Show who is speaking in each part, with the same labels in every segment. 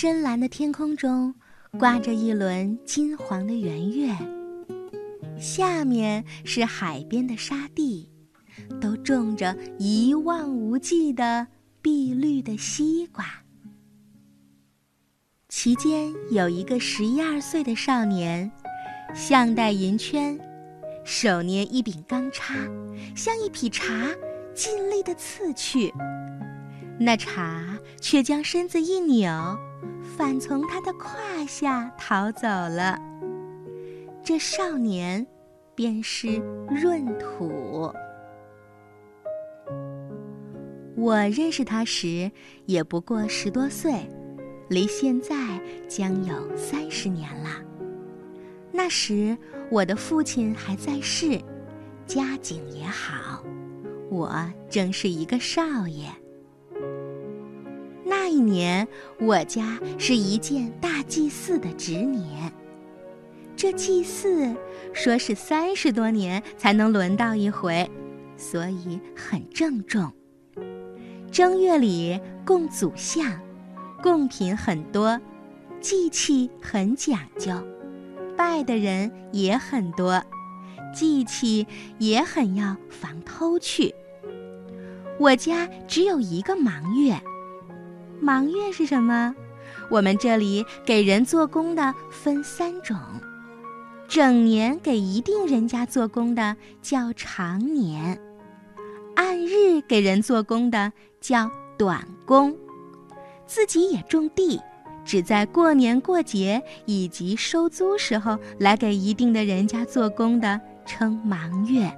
Speaker 1: 深蓝的天空中，挂着一轮金黄的圆月。下面是海边的沙地，都种着一望无际的碧绿的西瓜。其间有一个十一二岁的少年，项戴银圈，手捏一柄钢叉，向一匹茶尽力的刺去。那茶却将身子一扭，反从他的胯下逃走了。这少年，便是闰土。我认识他时，也不过十多岁，离现在将有三十年了。那时我的父亲还在世，家境也好，我正是一个少爷。那一年，我家是一件大祭祀的值年。这祭祀说是三十多年才能轮到一回，所以很郑重。正月里供祖像，贡品很多，祭器很讲究，拜的人也很多，祭器也很要防偷去。我家只有一个忙月，忙月是什么？我们这里给人做工的分三种。整年给一定人家做工的叫长年，按日给人做工的叫短工，自己也种地，只在过年过节以及收租时候来给一定的人家做工的称忙月。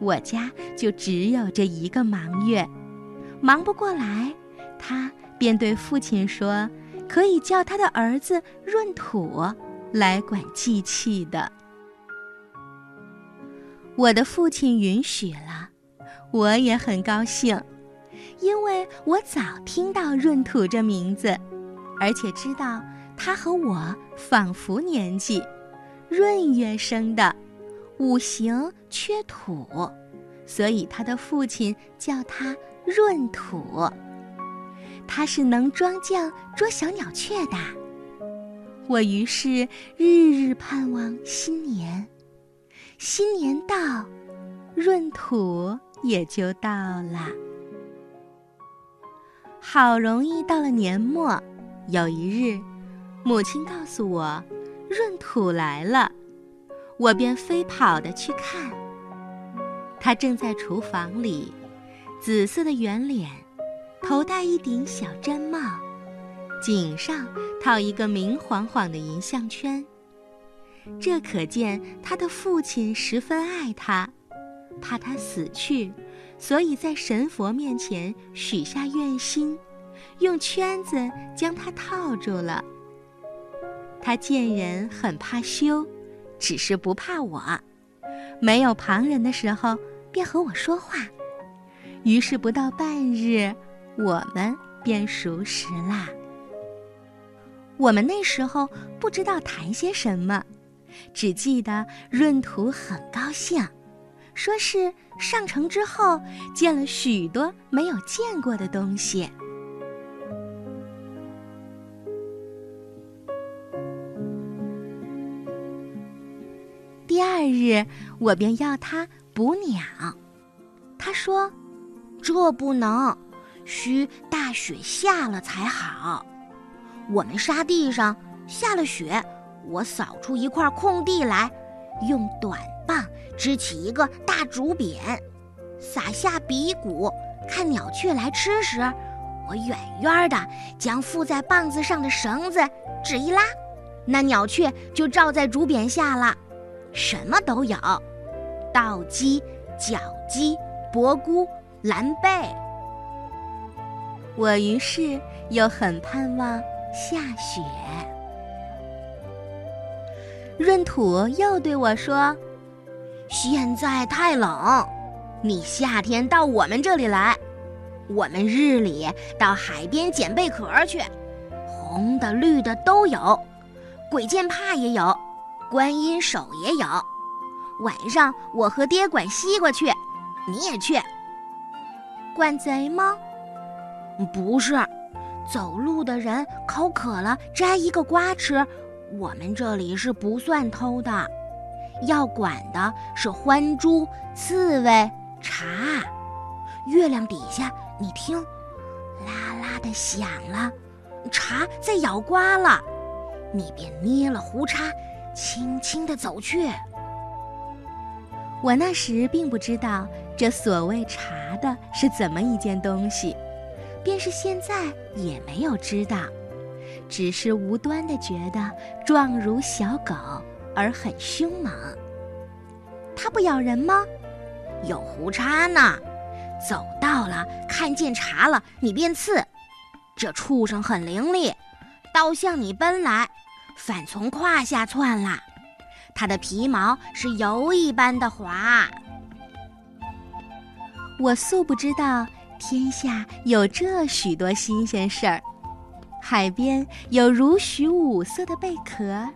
Speaker 1: 我家就只有这一个忙月，忙不过来，他便对父亲说，可以叫他的儿子闰土。来管祭器的，我的父亲允许了，我也很高兴，因为我早听到闰土这名字，而且知道他和我仿佛年纪，闰月生的，五行缺土，所以他的父亲叫他闰土。他是能装酱捉小鸟雀的。我于是日日盼望新年，新年到，闰土也就到了。好容易到了年末，有一日，母亲告诉我，闰土来了，我便飞跑的去看。他正在厨房里，紫色的圆脸，头戴一顶小毡帽。颈上套一个明晃晃的银项圈，这可见他的父亲十分爱他，怕他死去，所以在神佛面前许下愿心，用圈子将他套住了。他见人很怕羞，只是不怕我，没有旁人的时候便和我说话，于是不到半日，我们便熟识啦。我们那时候不知道谈些什么，只记得闰土很高兴，说是上城之后见了许多没有见过的东西。第二日，我便要他捕鸟，他说：“这不能，需大雪下了才好。”我们沙地上下了雪，我扫出一块空地来，用短棒支起一个大竹匾，撒下鼻骨，看鸟雀来吃时，我远远的将附在棒子上的绳子只一拉，那鸟雀就罩在竹匾下了，什么都有，稻鸡、角鸡、伯菇、蓝贝。我于是又很盼望。下雪，闰土又对我说：“现在太冷，你夏天到我们这里来，我们日里到海边捡贝壳去，红的、绿的都有，鬼见怕也有，观音手也有。晚上我和爹管西瓜去，你也去。管贼吗？
Speaker 2: 不是。”
Speaker 1: 走路的人口渴了摘一个瓜吃，我们这里是不算偷的。要管的是獾猪、刺猬、茶。月亮底下，你听，啦啦的响了，茶在咬瓜了。你便捏了胡叉，轻轻地走去。我那时并不知道这所谓茶的是怎么一件东西，便是现在也没有知道，只是无端的觉得状如小狗而很凶猛。它不咬人吗？有胡茬呢。走到了，看见茶了，你便刺。这畜生很伶俐，倒向你奔来，反从胯下窜啦。它的皮毛是油一般的滑。我素不知道天下有这许多新鲜事儿：海边有如许五色的贝壳，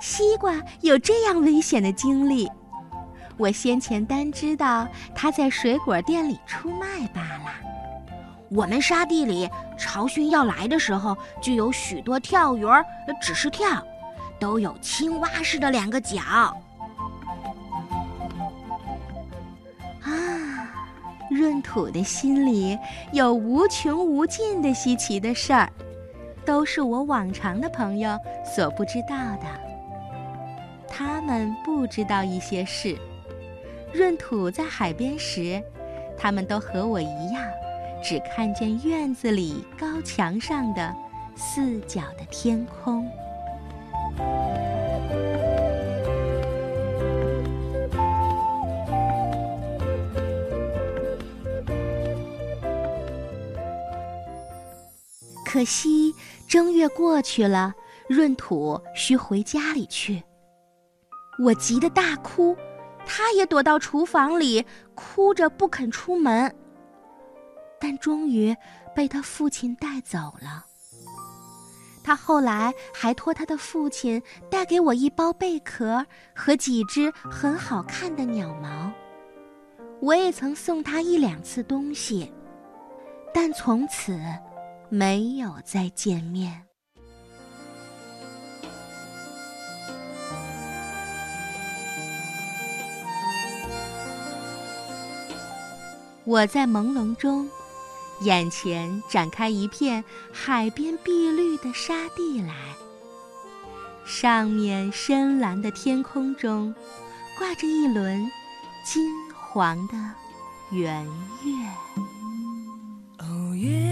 Speaker 1: 西瓜有这样危险的经历。我先前单知道它在水果店里出卖罢了。我们沙地里潮汛要来的时候，就有许多跳鱼儿，只是跳，都有青蛙似的两个脚。闰土的心里有无穷无尽的稀奇的事儿，都是我往常的朋友所不知道的。他们不知道一些事。闰土在海边时，他们都和我一样，只看见院子里高墙上的四角的天空。可惜正月过去了，闰土需回家里去，我急得大哭。他也躲到厨房里，哭着不肯出门。但终于被他父亲带走了。他后来还托他的父亲带给我一包贝壳和几只很好看的鸟毛。我也曾送他一两次东西，但从此没有再见面。我在朦胧中，眼前展开一片海边碧绿的沙地来，上面深蓝的天空中，挂着一轮金黄的圆月。
Speaker 2: 哦，月光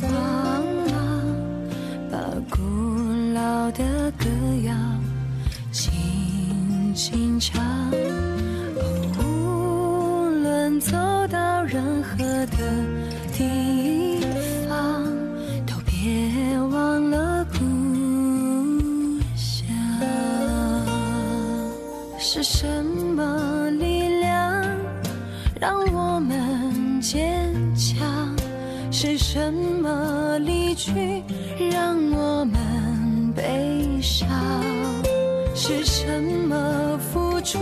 Speaker 2: 光芒，把古老的歌谣轻轻唱。无论走到任何的。地方都别忘了故乡。是什什么离去让我们悲伤？是什么付出？